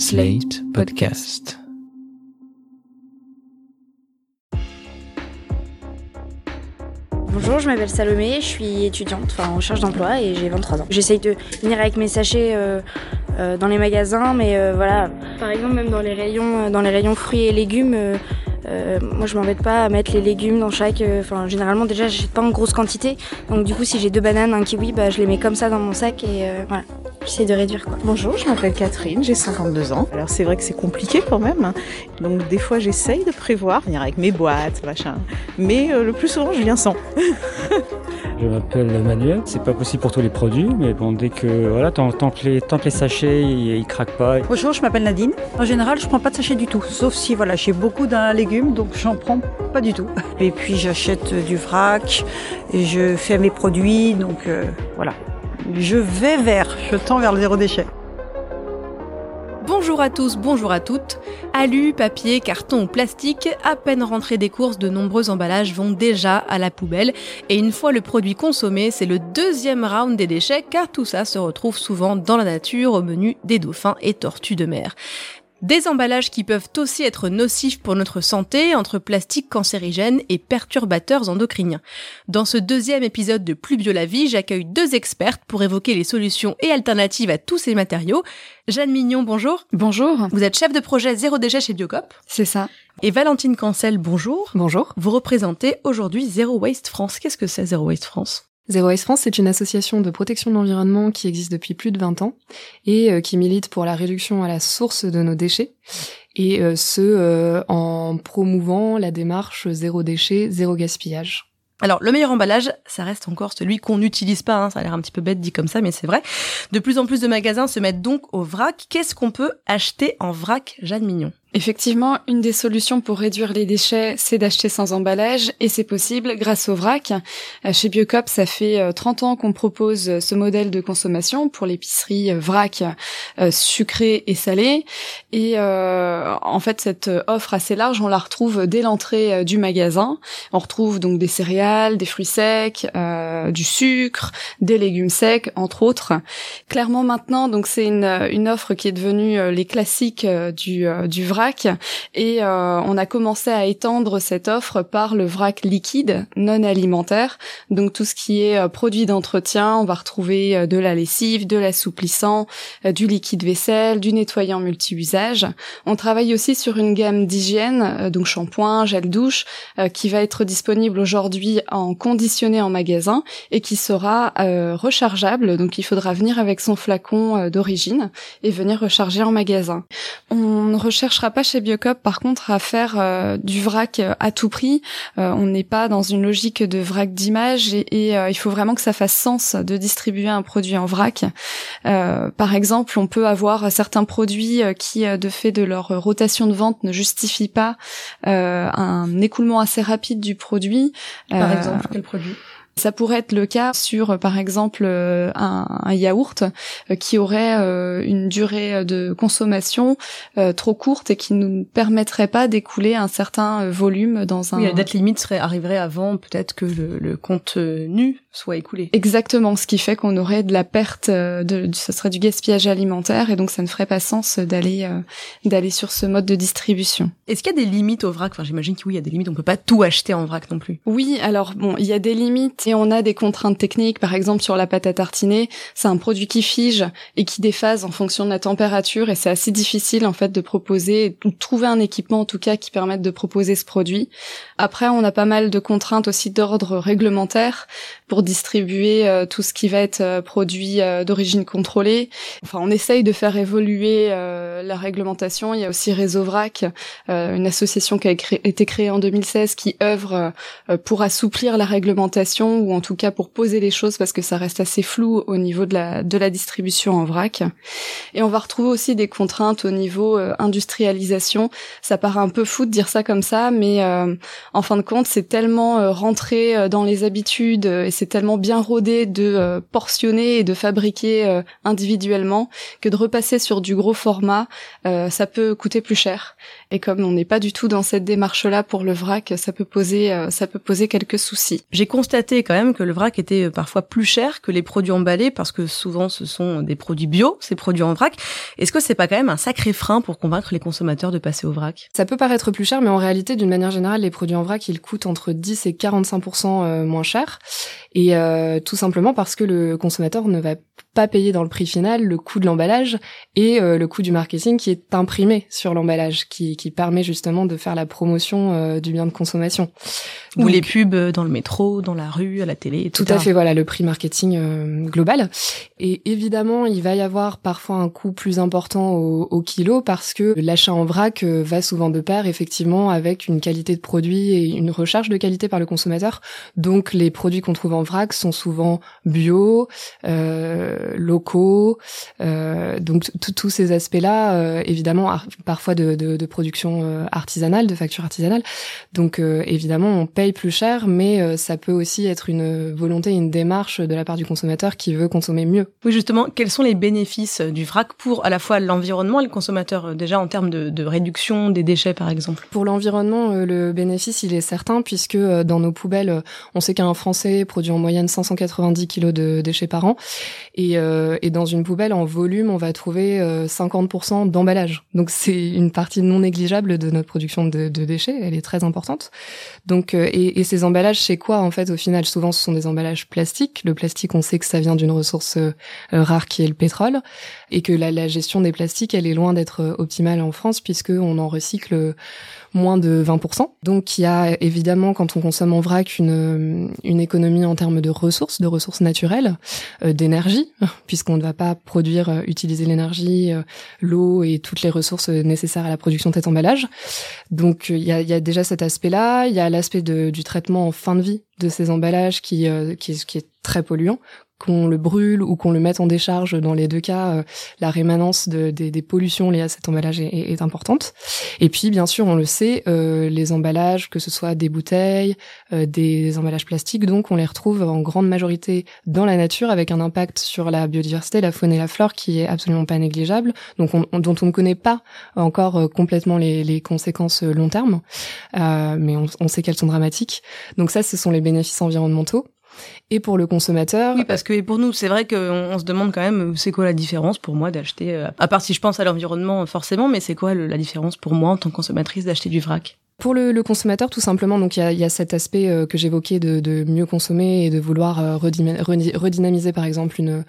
Slate Podcast. Bonjour, je m'appelle Salomé, je suis étudiante, enfin en recherche d'emploi et j'ai 23 ans. J'essaye de venir avec mes sachets euh, euh, dans les magasins, mais euh, voilà, par exemple même dans les rayons, dans les rayons fruits et légumes, moi je m'embête pas à mettre les légumes dans chaque, enfin généralement déjà j'achète pas en grosse quantité, donc du coup si j'ai deux bananes, un kiwi, bah je les mets comme ça dans mon sac et voilà, j'essaie de réduire quoi. Bonjour, je m'appelle Catherine, j'ai 52 ans. Alors c'est vrai que c'est compliqué quand même. hein. Donc des fois j'essaye de prévoir, venir avec mes boîtes, machin. Mais euh, le plus souvent je viens sans. Je m'appelle Manuel. C'est pas possible pour tous les produits, mais bon, dès que voilà, tant, tant que les tant que les sachets ils, ils craquent pas. Bonjour, je m'appelle Nadine. En général, je prends pas de sachet du tout, sauf si voilà, j'ai beaucoup d'un légume, donc j'en prends pas du tout. Et puis j'achète du vrac et je fais mes produits, donc euh, voilà. Je vais vers, je tends vers le zéro déchet. Bonjour à tous, bonjour à toutes. Alu, papier, carton ou plastique, à peine rentrés des courses, de nombreux emballages vont déjà à la poubelle. Et une fois le produit consommé, c'est le deuxième round des déchets car tout ça se retrouve souvent dans la nature au menu des dauphins et tortues de mer. Des emballages qui peuvent aussi être nocifs pour notre santé, entre plastique cancérigène et perturbateurs endocriniens. Dans ce deuxième épisode de Plus bio la vie, j'accueille deux expertes pour évoquer les solutions et alternatives à tous ces matériaux. Jeanne Mignon, bonjour. Bonjour, Vous êtes chef de projet zéro déchet chez Biocop. c'est ça. Et Valentine Cancel, bonjour. Bonjour. Vous représentez aujourd'hui Zero Waste France. Qu'est-ce que c'est Zero Waste France? Zero Waste France, c'est une association de protection de l'environnement qui existe depuis plus de 20 ans et euh, qui milite pour la réduction à la source de nos déchets. Et euh, ce, euh, en promouvant la démarche zéro déchet, zéro gaspillage. Alors, le meilleur emballage, ça reste encore celui qu'on n'utilise pas. hein. Ça a l'air un petit peu bête dit comme ça, mais c'est vrai. De plus en plus de magasins se mettent donc au vrac. Qu'est-ce qu'on peut acheter en vrac, Jeanne Mignon? Effectivement, une des solutions pour réduire les déchets, c'est d'acheter sans emballage, et c'est possible grâce au vrac. Euh, Chez Biocop, ça fait euh, 30 ans qu'on propose euh, ce modèle de consommation pour l'épicerie euh, vrac euh, sucrée et salée. Et euh, en fait, cette euh, offre assez large, on la retrouve dès l'entrée euh, du magasin. On retrouve donc des céréales, des fruits secs, euh, du sucre, des légumes secs, entre autres. Clairement maintenant, donc c'est une, une offre qui est devenue euh, les classiques euh, du, euh, du vrac et euh, on a commencé à étendre cette offre par le vrac liquide non alimentaire. Donc tout ce qui est euh, produit d'entretien, on va retrouver euh, de la lessive, de l'assouplissant, euh, du liquide vaisselle, du nettoyant multi-usage. On travaille aussi sur une gamme d'hygiène, donc shampoing, gel douche, qui va être disponible aujourd'hui en conditionné en magasin et qui sera rechargeable. Donc il faudra venir avec son flacon d'origine et venir recharger en magasin. On ne pas chez Biocop par contre à faire euh, du vrac euh, à tout prix. Euh, on n'est pas dans une logique de vrac d'image et, et, euh, il faut vraiment que ça fasse sens de distribuer un produit en vrac. Euh, par exemple, on peut avoir certains produits qui, de fait de leur rotation de vente, ne justifient pas un écoulement assez rapide du produit. Par exemple, quel produit? Ça pourrait être le cas sur, euh, par exemple, euh, un, un yaourt euh, qui aurait une durée de consommation trop courte et qui ne nous permettrait pas d'écouler un certain volume dans un... Oui, la date limite serait arriverait avant peut-être que le, le contenu soit écoulé. Exactement, ce qui fait qu'on aurait de la perte, de, de- ça serait du gaspillage alimentaire et donc ça ne ferait pas sens d'aller euh, d'aller sur ce mode de distribution. Est-ce qu'il y a des limites au vrac? Enfin, j'imagine que oui, il y a des limites. On peut pas tout acheter en vrac non plus. Oui, alors bon, il y a des limites on a des contraintes techniques. Par exemple, sur la pâte à tartiner, c'est un produit qui fige et qui déphase en fonction de la température et c'est assez difficile en fait de proposer, ou de trouver un équipement en tout cas qui permette de proposer ce produit. Après, on a pas mal de contraintes aussi d'ordre réglementaire pour distribuer euh, tout ce qui va être euh, produit euh, d'origine contrôlée. Enfin, on essaye de faire évoluer la réglementation. Il y a aussi Réseau Vrac, une association qui a été créée en 2016 qui œuvre pour assouplir la réglementation ou en tout cas pour poser les choses parce que ça reste assez flou au niveau de la de la distribution en vrac. Et on va retrouver aussi des contraintes au niveau euh, industrialisation. Ça paraît un peu fou de dire ça comme ça, mais euh, en fin de compte, c'est tellement euh, rentré euh, dans les habitudes et c'est tellement bien rodé de portionner et de fabriquer individuellement que de repasser sur du gros format, ça peut coûter plus cher. Et comme on n'est pas du tout dans cette démarche-là pour le vrac, ça peut poser, ça peut poser quelques soucis. J'ai constaté quand même que le vrac était parfois plus cher que les produits emballés parce que souvent ce sont des produits bio, ces produits en vrac. Est-ce que c'est pas quand même un sacré frein pour convaincre les consommateurs de passer au vrac? Ça peut paraître plus cher, mais en réalité, d'une manière générale, les produits en vrac, ils coûtent entre 10 et 45% euh, moins cher. Et euh, tout simplement parce que le consommateur ne va pas payer dans le prix final le coût de l'emballage et euh, le coût du marketing qui est imprimé sur l'emballage, qui, qui permet justement de faire la promotion euh, du bien de consommation. Ou les pubs dans le métro, dans la rue, à la télé. Etc. Tout à fait, voilà, le prix marketing euh, global. Et évidemment, il va y avoir parfois un coût plus important au, au kilo parce que l'achat en vrac va souvent de pair effectivement avec une qualité de produit et une recherche de qualité par le consommateur. Donc les produits qu'on trouve en vrac sont souvent bio, euh, locaux, euh, donc tous ces aspects-là, euh, évidemment, parfois de, de, de production euh, artisanale, de facture artisanale. Donc euh, évidemment, on paye plus cher, mais ça peut aussi être une volonté, une démarche de la part du consommateur qui veut consommer mieux. Oui, justement, quels sont les bénéfices du vrac pour à la fois l'environnement et le consommateur, déjà en termes de, de réduction des déchets, par exemple? Pour l'environnement, le bénéfice, il est certain, puisque dans nos poubelles, on sait qu'un Français produit en moyenne 590 kilos de déchets par an. Et, euh, et dans une poubelle, en volume, on va trouver 50% euh, d'emballage. Donc c'est une partie non négligeable de notre production de, de déchets. Elle est très importante. Donc euh, et, et, ces emballages, c'est quoi en fait au final? Souvent, ce sont des emballages plastiques. Le plastique, on sait que ça vient d'une ressource rare qui est le pétrole, et que la, la gestion des plastiques, elle est loin d'être optimale en France puisque on en recycle moins de 20%. Donc il y a évidemment quand on consomme en vrac une, une économie en termes de ressources, de ressources naturelles, euh, d'énergie, puisqu'on ne va pas produire, euh, utiliser l'énergie, euh, l'eau et toutes les ressources nécessaires à la production de cet emballage. Donc il y a, y a, déjà cet aspect-là. Il y a l'aspect du traitement en fin de vie de ces emballages qui, qui, qui est très polluant qu'on le brûle ou qu'on le mette en décharge, dans les deux cas, euh, la rémanence de, des pollutions liées à cet emballage est, est, importante. Et puis, bien sûr, on le sait, euh, les emballages, que ce soit des bouteilles, euh, des emballages plastiques, donc on les retrouve en grande majorité dans la nature avec un impact sur la biodiversité, la faune et la flore qui est absolument pas négligeable, donc on, dont on ne connaît pas encore complètement les, les, conséquences long terme, mais on, on sait qu'elles sont dramatiques. Donc ça, ce sont les bénéfices environnementaux et pour le consommateur. Oui, parce que pour nous, c'est vrai qu'on se demande quand même, c'est quoi la différence pour moi d'acheter, euh, à part si je pense à l'environnement forcément, mais c'est quoi la différence pour moi en tant que consommatrice d'acheter du vrac? Pour le, le, consommateur, tout simplement, donc il y a, y a, cet aspect euh, que j'évoquais de, de, mieux consommer et de vouloir euh, redynamiser, par exemple, une,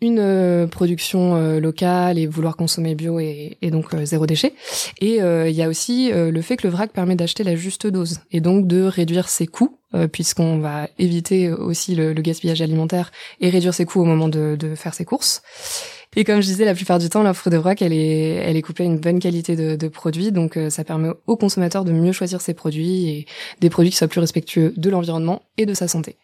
une euh, production euh, locale et vouloir consommer bio et, et donc euh, zéro déchet. Et il y a aussi le fait que le vrac permet d'acheter la juste dose et donc de réduire ses coûts puisqu'on va éviter aussi le, le, gaspillage alimentaire et réduire ses coûts au moment de, de, faire ses courses. Et comme je disais, la plupart du temps, l'offre de vrac, elle est, elle est couplée à une bonne qualité de, de produits, donc ça permet aux consommateurs de mieux choisir ses produits et des produits qui soient plus respectueux de l'environnement et de sa santé.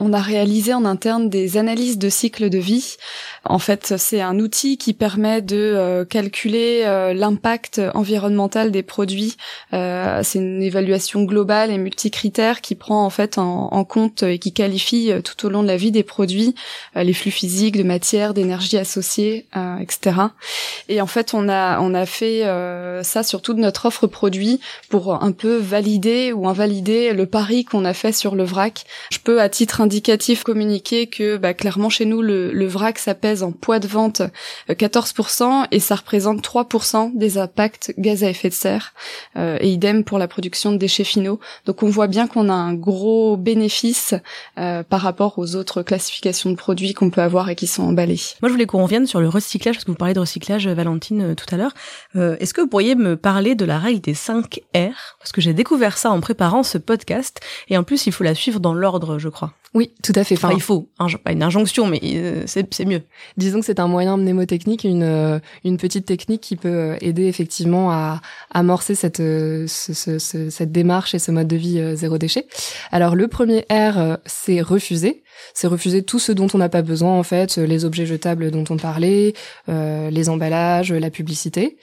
On a réalisé en interne des analyses de cycle de vie. En fait, c'est un outil qui permet de euh, calculer euh, l'impact environnemental des produits. Euh, c'est une évaluation globale et multicritère qui prend en fait en, en, compte et qui qualifie tout au long de la vie des produits les flux physiques, de matière, d'énergie associée, etc. Et en fait, on a on a fait ça sur toute notre offre produit pour un peu valider ou invalider le pari qu'on a fait sur le vrac. Je peux à titre indicatif communiquer que bah, clairement chez nous le, le, vrac ça pèse en poids de vente 14% euh, et ça représente 3% des impacts gaz à effet de serre euh, et idem pour la production de déchets finaux. Donc on voit bien qu'on a un gros bénéfice euh, par rapport aux autres classifications de produits qu'on peut avoir et qui sont emballés. Moi je voulais qu'on revienne sur le recyclage parce que vous parlez de recyclage Valentine tout à l'heure. Est-ce que vous pourriez me parler de la règle des 5 R? Parce que j'ai découvert ça en préparant ce podcast et en plus il faut la suivre dans l'ordre je crois oui, tout à fait. Enfin, il faut, pas une injonction, mais euh, c'est mieux. Disons que c'est un moyen mnémotechnique, une, euh, une petite technique qui peut euh, aider effectivement à, amorcer cette, cette démarche et ce mode de vie zéro déchet. Alors le premier R, c'est refuser. C'est refuser tout ce dont on n'a pas besoin en fait, les objets jetables dont on parlait, les emballages, la publicité.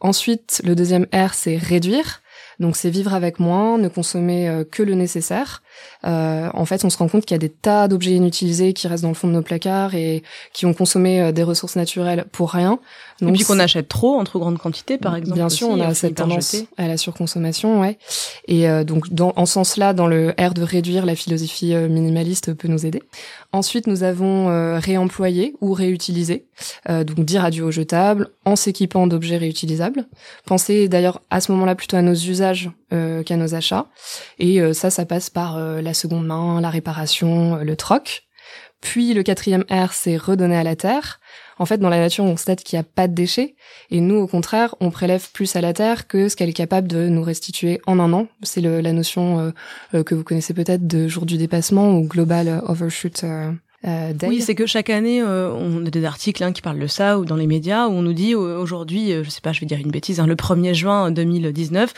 Ensuite, le deuxième R, c'est réduire. Donc c'est vivre avec moins, ne consommer que le nécessaire. en fait, on se rend compte qu'il y a des tas d'objets inutilisés qui restent dans le fond de nos placards et qui ont consommé des ressources naturelles pour rien. Donc, et puis qu'on achète trop en trop grande quantité, par exemple. Bien sûr, on a cette tendance à la surconsommation, ouais. Et donc, dans, en ce sens-là, dans le R de réduire, la philosophie minimaliste peut nous aider. Ensuite, nous avons euh, réemployé ou réutilisé, euh, donc dire adieu aux jetables en s'équipant d'objets réutilisables. Pensez d'ailleurs à ce moment-là plutôt à nos usages euh, qu'à nos achats. Et euh, ça, ça passe par euh, la seconde main, la réparation, le troc. Puis le quatrième R, c'est redonner à la terre. En fait, dans la nature, on constate qu'il n'y a pas de déchets, et nous, au contraire, on prélève plus à la terre que ce qu'elle est capable de nous restituer en un an. C'est la notion euh, que vous connaissez peut-être de jour du dépassement ou global overshoot euh, oui, c'est que chaque année, euh, on a des articles hein, qui parlent de ça ou dans les médias où on nous dit euh, aujourd'hui, je sais pas, je vais dire une bêtise, hein, le 1er juin 2019,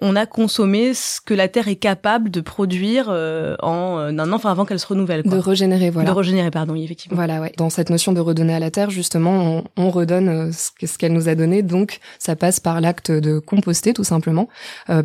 on a consommé ce que la Terre est capable de produire en un an, enfin avant qu'elle se renouvelle. Quoi. De régénérer, voilà. De régénérer, pardon, effectivement. Voilà, ouais. Dans cette notion de redonner à la Terre, justement, on, on redonne ce qu'elle nous a donné, donc ça passe par l'acte de composter, tout simplement,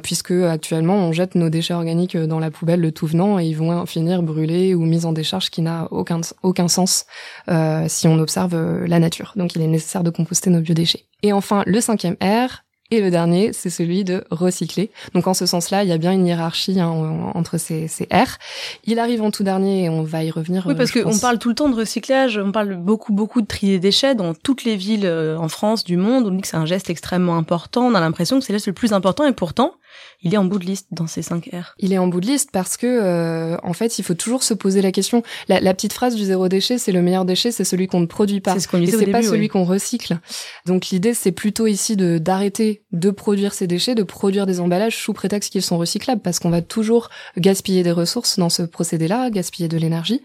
puisque actuellement, on jette nos déchets organiques dans la poubelle le tout venant et ils vont finir brûlés ou mis en décharge qui n'a aucun aucun, sens euh, si on observe euh, la nature. Donc il est nécessaire de composter nos biodéchets. Et enfin, le cinquième R, et le dernier, c'est celui de recycler. Donc en ce sens-là, il y a bien une hiérarchie hein, entre ces, ces, R. Il arrive en tout dernier et on va y revenir. Oui, parce qu'on parle tout le temps de recyclage, on parle beaucoup, beaucoup de tri des déchets dans toutes les villes euh, en France, du monde. On dit que c'est un geste extrêmement important. On a l'impression que c'est le plus important et pourtant, il est en bout de liste dans ces 5 R. Il est en bout de liste parce que, euh, en fait, il faut toujours se poser la question. La, la petite phrase du zéro déchet, c'est le meilleur déchet, c'est celui qu'on ne produit pas. C'est ce qu'on disait Et c'est pas celui qu'on recycle. Donc l'idée, c'est plutôt ici de d'arrêter de produire ces déchets, de produire des emballages sous prétexte qu'ils sont recyclables, parce qu'on va toujours gaspiller des ressources dans ce procédé-là, gaspiller de l'énergie.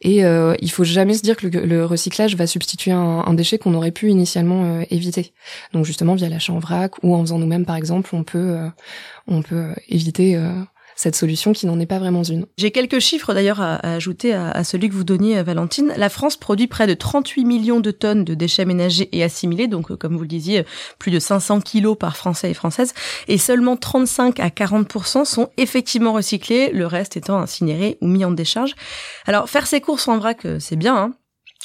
Et euh, il faut jamais se dire que le, le recyclage va substituer un, un déchet qu'on aurait pu initialement euh, éviter. Donc justement via l'achat en vrac ou en faisant nous-mêmes, par exemple, on peut euh, on peut euh, éviter euh, cette solution qui n'en est pas vraiment une. J'ai quelques chiffres d'ailleurs à, à ajouter à, à, celui que vous donniez, euh, Valentine. La France produit près de 38 millions de tonnes de déchets ménagers et assimilés, donc comme vous le disiez, plus de 500 kilos par Français et Françaises, et seulement 35 à 40% sont effectivement recyclés, le reste étant incinéré ou mis en décharge. Alors faire ses courses en vrac, c'est bien, hein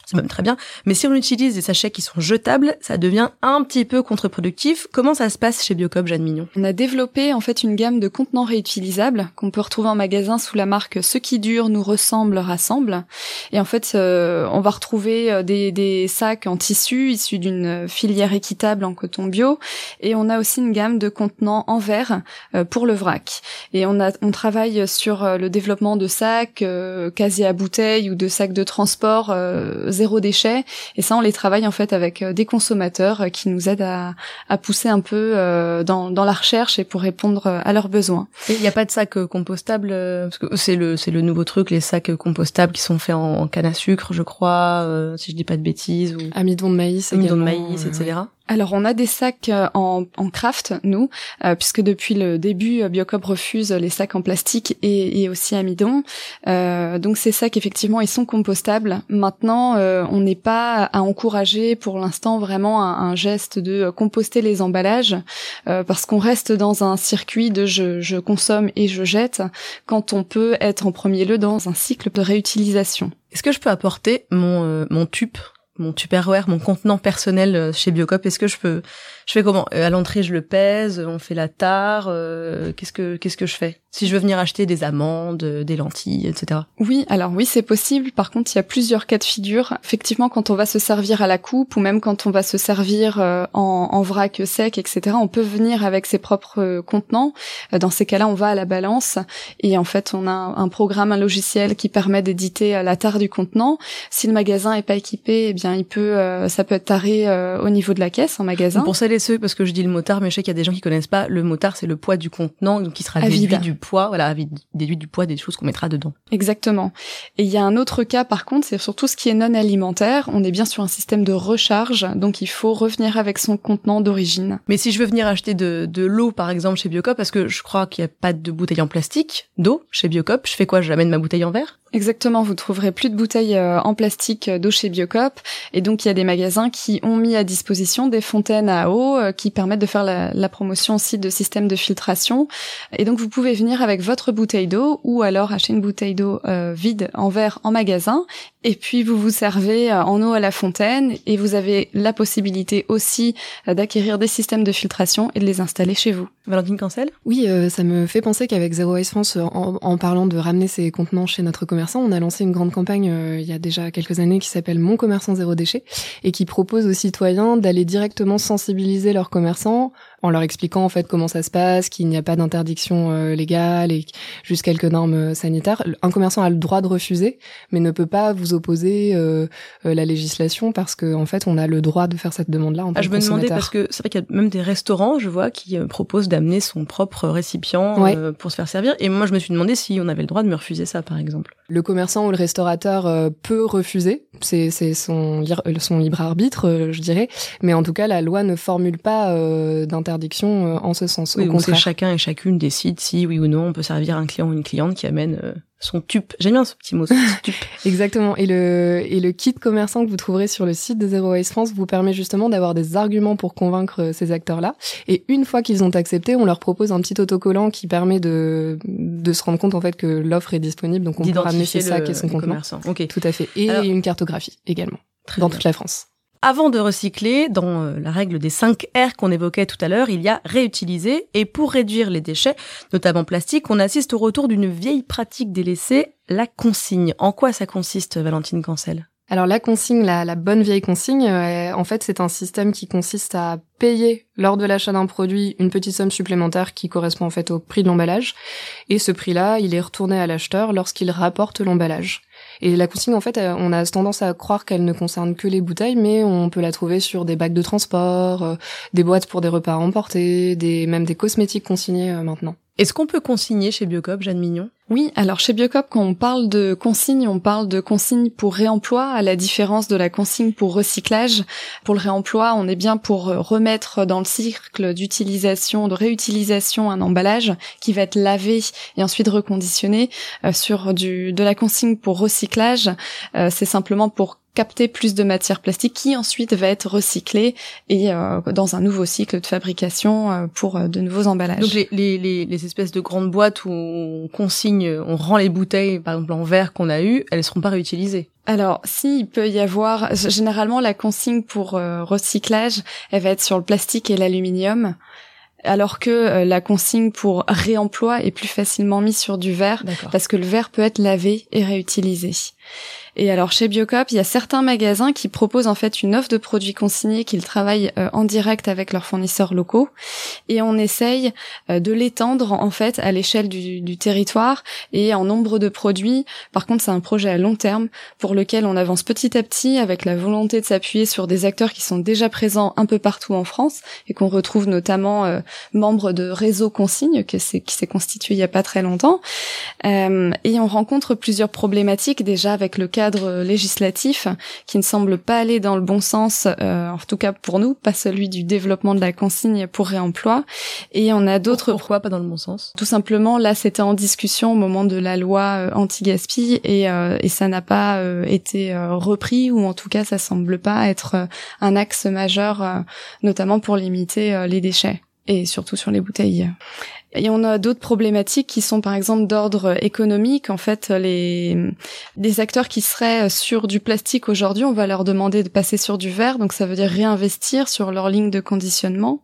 c'est même très bien. Mais si on utilise des sachets qui sont jetables, ça devient un petit peu contre-productif. Comment ça se passe chez Biocop, Jeanne Mignon? On a développé en fait une gamme de contenants réutilisables qu'on peut retrouver en magasin sous la marque Ce qui dure nous ressemble rassemble. Et en fait, euh, on va retrouver des, des, sacs en tissu issus d'une filière équitable en coton bio. Et on a aussi une gamme de contenants en verre euh, pour le vrac. Et on, a, on travaille sur euh, le développement de sacs euh, casiers à bouteilles ou de sacs de transport euh, zéro déchet. Et ça, on les travaille en fait avec euh, des consommateurs qui nous aident à, à pousser un peu euh, dans, dans, la recherche et pour répondre à leurs besoins. Il n'y a pas de sacs compostables parce que c'est le c'est le nouveau truc, les sacs compostables qui sont faits en, en canne à sucre, je crois, euh, si je dis pas de bêtises. Ou... Amidon de maïs, amidon de maïs, etc. Ouais. Alors on a des sacs en, en craft, nous, euh, puisque depuis le début, Biocop refuse les sacs en plastique et, et aussi amidon. Euh, donc ces sacs, effectivement, ils sont compostables. Maintenant, euh, on n'est pas à encourager pour l'instant vraiment un, un, geste de composter les emballages, euh, parce qu'on reste dans un circuit de je, je, consomme et je jette, quand on peut être en premier lieu dans un cycle de réutilisation. Est-ce que je peux apporter mon, euh, mon tube mon Tupperware, mon contenant personnel chez Biocop, est-ce que je peux, je fais comment? À l'entrée, je le pèse, on fait la tare. Euh, qu'est-ce que, qu'est-ce que je fais? Si je veux venir acheter des amandes, des lentilles, etc. Oui, alors oui, c'est possible. Par contre, il y a plusieurs cas de figure. Effectivement, quand on va se servir à la coupe ou même quand on va se servir euh, en, vrac sec, etc., on peut venir avec ses propres euh, contenants. Dans ces cas-là, on va à la balance et en fait, on a un, un programme, un logiciel qui permet d'éditer la tare du contenant. Si le magasin est pas équipé, eh bien il peut, euh, ça peut être taré euh, au niveau de la caisse en magasin. Pour celles et ceux, parce que je dis le motard, mais je sais qu'il y a des gens qui connaissent pas. Le motard, c'est le poids du contenant, donc qui sera déduit du poids, voilà, déduit du poids des choses qu'on mettra dedans. Exactement. Et il y a un autre cas, par contre, c'est surtout ce qui est non alimentaire. On est bien sur un système de recharge, donc il faut revenir avec son contenant d'origine. Mais si je veux venir acheter de, de l'eau, par exemple, chez Biocop, parce que je crois qu'il n'y a pas de bouteille en plastique d'eau chez Biocop, je fais quoi? Je l'amène ma bouteille en verre? Exactement, vous trouverez plus de bouteilles euh, en plastique d'eau chez Biocop. Et donc il y a des magasins qui ont mis à disposition des fontaines à eau euh, qui permettent de faire la, la, promotion aussi de systèmes de filtration. Et donc vous pouvez venir avec votre bouteille d'eau ou alors acheter une bouteille d'eau euh, vide en verre en magasin. Et puis vous vous servez en eau à la fontaine et vous avez la possibilité aussi d'acquérir des systèmes de filtration et de les installer chez vous. Valentine Cancel? Oui, ça me fait penser qu'avec Zero Waste France, en, en, parlant de ramener ses contenants chez notre commerce on a lancé une grande campagne euh, il y a déjà quelques années qui s'appelle Mon commerçant zéro déchet et qui propose aux citoyens d'aller directement sensibiliser leurs commerçants en leur expliquant en fait comment ça se passe, qu'il n'y a pas d'interdiction euh, légale et juste quelques normes euh, sanitaires. Un commerçant a le droit de refuser, mais ne peut pas vous opposer euh, la législation parce que en fait on a le droit de faire cette demande-là. Ah, je me demandais parce que c'est vrai qu'il y a même des restaurants, je vois, qui proposent d'amener son propre récipient pour se faire servir. Et moi je me suis demandé si on avait le droit de me refuser ça, par exemple. Le commerçant ou le restaurateur peut refuser, c'est son, son libre arbitre, je dirais. Mais en tout cas, la loi ne formule pas d'interdiction interdiction euh, en ce sens. Oui, au chacun et chacune décide si oui ou non on peut servir un client ou une cliente qui amène euh, son tup. J'aime bien ce petit mot, son tup. Exactement. Et le, et le kit commerçant que vous trouverez sur le site de Zero Waste France vous permet justement d'avoir des arguments pour convaincre euh, ces acteurs-là. Et une fois qu'ils ont accepté, on leur propose un petit autocollant qui permet de, de se rendre compte en fait que l'offre est disponible. Donc on peut ramener ses sacs et son contenant. Ok. Tout à fait. Et une cartographie également. Dans toute la France. Avant de recycler, dans euh, la règle des 5 R qu'on évoquait tout à l'heure, il y a réutiliser. Et pour réduire les déchets, notamment plastiques, on assiste au retour d'une vieille pratique délaissée, la consigne. En quoi ça consiste, Valentine Cancel? Alors la consigne, la, bonne vieille consigne, euh, en fait c'est un système qui consiste à payer lors de l'achat d'un produit une petite somme supplémentaire qui correspond en fait au prix de l'emballage, et ce prix-là, il est retourné à l'acheteur lorsqu'il rapporte l'emballage. Et la consigne, en fait, euh, on a tendance à croire qu'elle ne concerne que les bouteilles, mais on peut la trouver sur des bacs de transport, euh, des boîtes pour des repas emportés, des, même des cosmétiques consignés euh, maintenant. Est-ce qu'on peut consigner chez Biocop, Jeanne Mignon? Oui, alors chez Biocop, quand on parle de consigne, on parle de consigne pour réemploi, à la différence de la consigne pour recyclage. Pour le réemploi, on est bien pour remettre dans le cycle d'utilisation, de réutilisation un emballage qui va être lavé et ensuite reconditionné. sur du de la consigne pour recyclage, euh, c'est simplement pour capter plus de matière plastique qui ensuite va être recyclée et euh, dans un nouveau cycle de fabrication euh, pour euh, de nouveaux emballages. Donc les, les, les, espèces de grandes boîtes où on consigne, on rend les bouteilles par exemple en verre qu'on a eu, elles seront pas réutilisées. Alors, si il peut y avoir, généralement la consigne pour recyclage, elle va être sur le plastique et l'aluminium alors que la consigne pour réemploi est plus facilement mise sur du verre parce que le verre peut être lavé et réutilisé. Et alors chez Biocop, il y a certains magasins qui proposent en fait une offre de produits consignés qu'ils travaillent euh, en direct avec leurs fournisseurs locaux et on essaye euh, de l'étendre en fait à l'échelle du, du, territoire et en nombre de produits. Par contre, c'est un projet à long terme pour lequel on avance petit à petit avec la volonté de s'appuyer sur des acteurs qui sont déjà présents un peu partout en France et qu'on retrouve notamment euh, membres de Réseau Consigne qui s'est constitué il y a pas très longtemps. Euh, et on rencontre plusieurs problématiques déjà avec le cadre législatif qui ne semble pas aller dans le bon sens, euh, en tout cas pour nous, pas celui du développement de la consigne pour réemploi. Et on a d'autres. Pourquoi pas dans le bon sens? Tout simplement, là, c'était en discussion au moment de la loi euh, anti-gaspi et, euh, et ça n'a pas été repris ou en tout cas, ça semble pas être un axe majeur, notamment pour limiter les déchets et surtout sur les bouteilles. Et on a d'autres problématiques qui sont par exemple d'ordre économique. En fait, les des acteurs qui seraient sur du plastique aujourd'hui, on va leur demander de passer sur du verre, donc ça veut dire réinvestir sur leur ligne de conditionnement.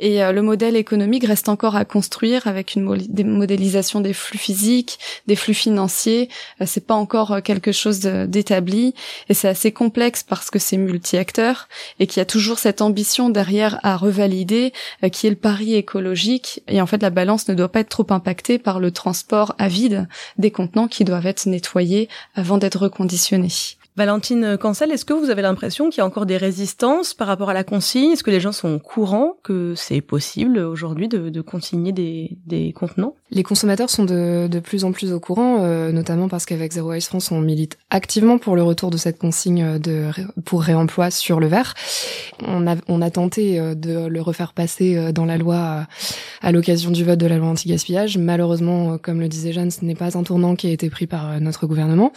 Et euh, le modèle économique reste encore à construire avec une modélisation des flux physiques, des flux financiers. Euh, c'est pas encore euh, quelque chose d'établi et c'est assez complexe parce que c'est multi-acteurs et qu'il y a toujours cette ambition derrière à revalider qui est le pari écologique. Et en fait, la balance ne doit pas être trop impactée par le transport à vide des contenants qui doivent être nettoyés avant d'être reconditionnés. Valentine Cancel, est-ce que vous avez l'impression qu'il y a encore des résistances par rapport à la consigne? Est-ce que les gens sont au courant que c'est possible aujourd'hui de, consigner des, contenants? Les consommateurs sont de, plus en plus au courant, euh, notamment parce qu'avec Zero Waste France, on milite activement pour le retour de cette consigne de, pour réemploi sur le verre. On a, on a tenté euh, de le refaire passer euh, dans la loi à l'occasion du vote de la loi anti-gaspillage. Malheureusement, comme le disait Jeanne, ce n'est pas un tournant qui a été pris par notre gouvernement.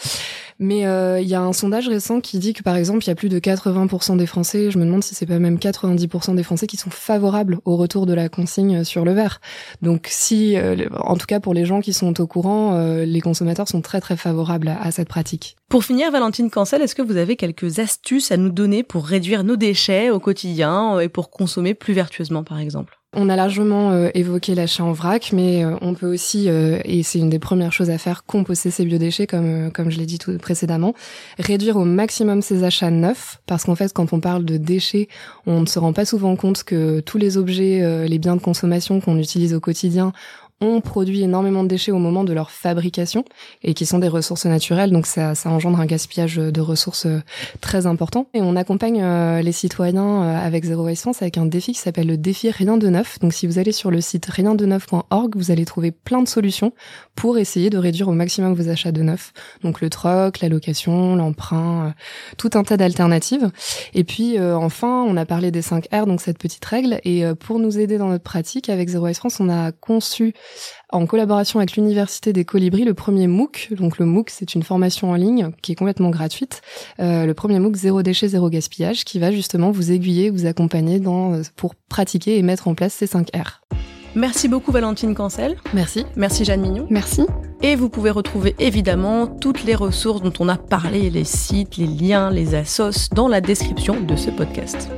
Mais il y a un sondage récent qui dit que par exemple, il y a plus de 80% des Français, je me demande si c'est pas même 90% des Français qui sont favorables au retour de la consigne sur le verre. Donc si, euh, en tout cas pour les gens qui sont au courant, euh, les consommateurs sont très très favorables à, à cette pratique. Pour finir, Valentine Cancel, est-ce que vous avez quelques astuces à nous donner pour réduire nos déchets au quotidien euh, et pour consommer plus vertueusement par exemple? On a largement euh, évoqué l'achat en vrac, mais euh, on peut aussi, euh, et c'est une des premières choses à faire, composter ses biodéchets, comme comme je l'ai dit tout précédemment, réduire au maximum ses achats neufs, parce qu'en fait, quand on parle de déchets, on ne se rend pas souvent compte que tous les objets, les biens de consommation qu'on utilise au quotidien ont produit énormément de déchets au moment de leur fabrication et qui sont des ressources naturelles, donc ça, ça engendre un gaspillage de ressources euh, très important. Et on accompagne euh, les citoyens euh, avec Zero Waste France avec un défi qui s'appelle le défi Rien de Neuf. Donc si vous allez sur le site riendeneuf.org, vous allez trouver plein de solutions pour essayer de réduire au maximum vos achats de neuf. Donc le troc, la location, l'emprunt, tout un tas d'alternatives. Et puis enfin, on a parlé des 5 R, donc cette petite règle. Et pour nous aider dans notre pratique, avec Zero Waste France, on a conçu en collaboration avec l'Université des Colibris, le premier MOOC. Donc le MOOC, c'est une formation en ligne qui est complètement gratuite. Euh, le premier MOOC Zéro déchet, zéro gaspillage, qui va justement vous aiguiller, vous accompagner dans, pour pratiquer et mettre en place ces 5 R. Merci beaucoup Valentine Cancel. Merci. Merci Jeanne Mignon. Merci. Et vous pouvez retrouver évidemment toutes les ressources dont on a parlé, les sites, les liens, les assos dans la description de ce podcast.